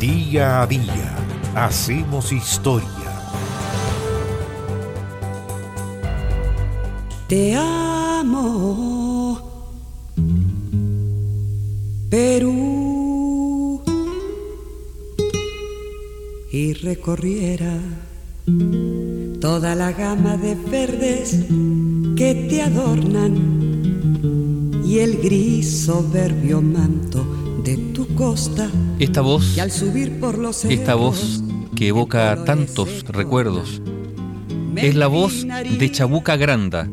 Día a día hacemos historia. Te amo, Perú, y recorriera toda la gama de verdes que te adornan y el gris soberbio manto de tu costa. Esta voz, Y al subir por los esta voz que evoca tantos recuerdos, es la voz de Chabuca Granda,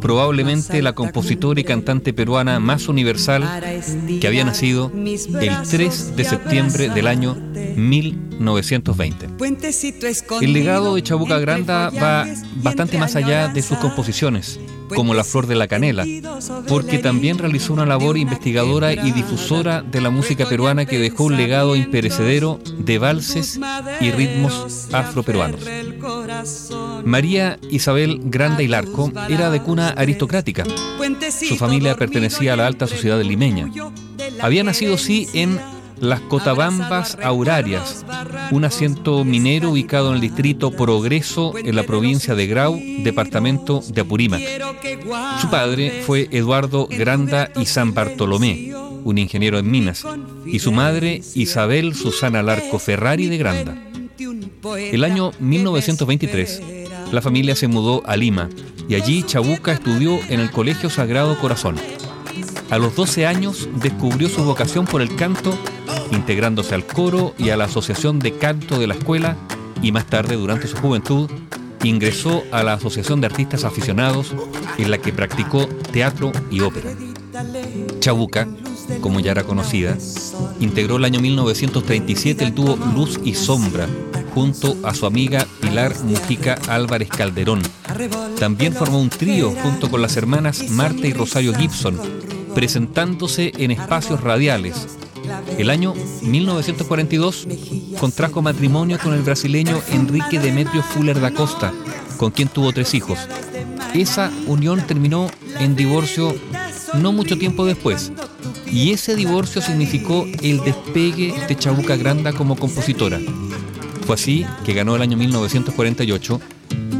probablemente la compositora y cantante peruana más universal que había nacido el 3 de septiembre del año 1920. El legado de Chabuca Granda va bastante más allá de sus composiciones, como La Flor de la Canela, porque también realizó una labor investigadora y difusora de la música peruana que dejó un legado imperecedero de valses y ritmos afroperuanos. María Isabel Granda y Larco era de cuna aristocrática. Su familia pertenecía a la alta sociedad limeña. Había nacido, sí, en las Cotabambas Aurarias, un asiento minero ubicado en el distrito Progreso en la provincia de Grau, departamento de Apurímac. Su padre fue Eduardo Granda y San Bartolomé, un ingeniero en minas, y su madre Isabel Susana Larco Ferrari de Granda. El año 1923, la familia se mudó a Lima y allí Chabuca estudió en el Colegio Sagrado Corazón. A los 12 años descubrió su vocación por el canto, integrándose al coro y a la Asociación de Canto de la escuela y más tarde, durante su juventud, ingresó a la Asociación de Artistas Aficionados en la que practicó teatro y ópera. Chabuca, como ya era conocida, integró el año 1937 el dúo Luz y Sombra junto a su amiga Pilar Mujica Álvarez Calderón. También formó un trío junto con las hermanas Marta y Rosario Gibson, presentándose en espacios radiales. El año 1942 contrajo matrimonio con el brasileño Enrique Demetrio Fuller da Costa, con quien tuvo tres hijos. Esa unión terminó en divorcio no mucho tiempo después, y ese divorcio significó el despegue de Chabuca Granda como compositora. Fue así que ganó el año 1948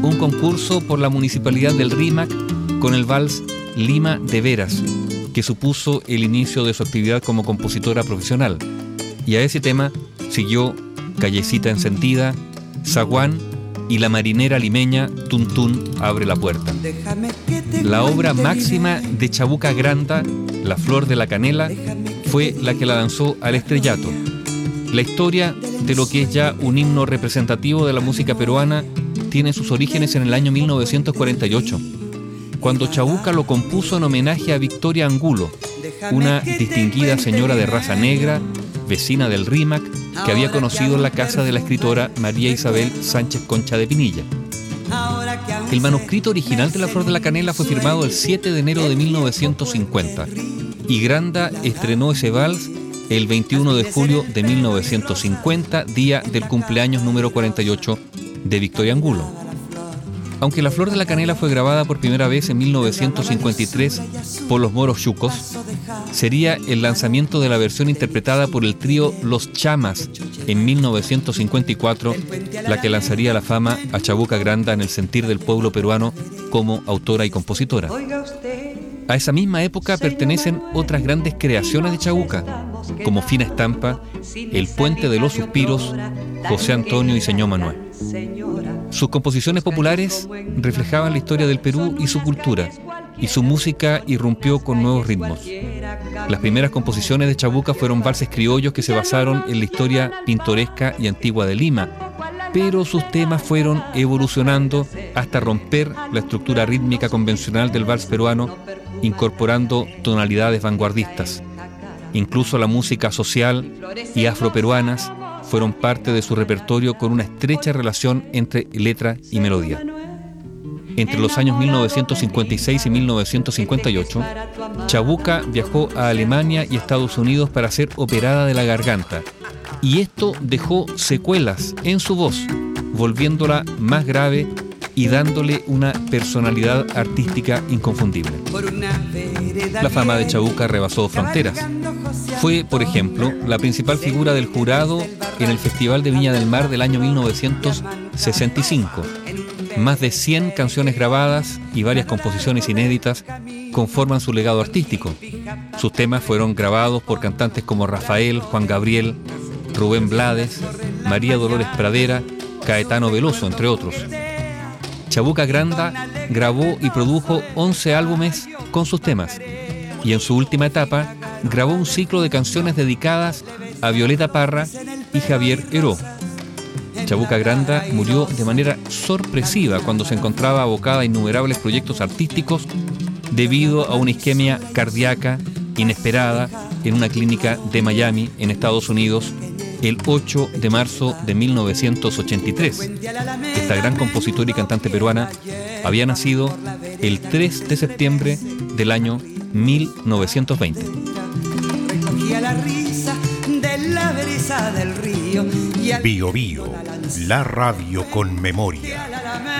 un concurso por la municipalidad del RIMAC con el vals Lima de Veras, que supuso el inicio de su actividad como compositora profesional. Y a ese tema siguió Callecita Encendida, Zaguán y la marinera limeña Tuntún abre la puerta. La obra máxima de Chabuca Granda, La Flor de la Canela, fue la que la lanzó al estrellato. La historia de lo que es ya un himno representativo de la música peruana tiene sus orígenes en el año 1948, cuando Chabuca lo compuso en homenaje a Victoria Angulo, una distinguida señora de raza negra, vecina del RIMAC, que había conocido en la casa de la escritora María Isabel Sánchez Concha de Pinilla. El manuscrito original de La Flor de la Canela fue firmado el 7 de enero de 1950 y Granda estrenó ese vals el 21 de julio de 1950, día del cumpleaños número 48 de Victoria Angulo. Aunque La Flor de la Canela fue grabada por primera vez en 1953 por los moros chucos, sería el lanzamiento de la versión interpretada por el trío Los Chamas en 1954 la que lanzaría la fama a Chabuca Granda en el sentir del pueblo peruano como autora y compositora. A esa misma época pertenecen otras grandes creaciones de Chabuca, como Fina Estampa, El Puente de los Suspiros, José Antonio y Señor Manuel. Sus composiciones populares reflejaban la historia del Perú y su cultura, y su música irrumpió con nuevos ritmos. Las primeras composiciones de Chabuca fueron valses criollos que se basaron en la historia pintoresca y antigua de Lima, pero sus temas fueron evolucionando hasta romper la estructura rítmica convencional del vals peruano, incorporando tonalidades vanguardistas. Incluso la música social y afroperuanas fueron parte de su repertorio con una estrecha relación entre letra y melodía. Entre los años 1956 y 1958, Chabuca viajó a Alemania y Estados Unidos para ser operada de la garganta, y esto dejó secuelas en su voz, volviéndola más grave y dándole una personalidad artística inconfundible. La fama de Chabuca rebasó fronteras. Fue, por ejemplo, la principal figura del jurado en el Festival de Viña del Mar del año 1965. Más de 100 canciones grabadas y varias composiciones inéditas conforman su legado artístico. Sus temas fueron grabados por cantantes como Rafael, Juan Gabriel, Rubén Blades, María Dolores Pradera, Caetano Veloso, entre otros. Chabuca Granda grabó y produjo 11 álbumes con sus temas y en su última etapa grabó un ciclo de canciones dedicadas a Violeta Parra y Javier Heró. Chabuca Granda murió de manera sorpresiva cuando se encontraba abocada a innumerables proyectos artísticos debido a una isquemia cardíaca inesperada en una clínica de Miami, en Estados Unidos, el 8 de marzo de 1983. Esta gran compositora y cantante peruana había nacido el 3 de septiembre del año 1920. La risa de la brisa del río. Bio Bio, la radio con memoria.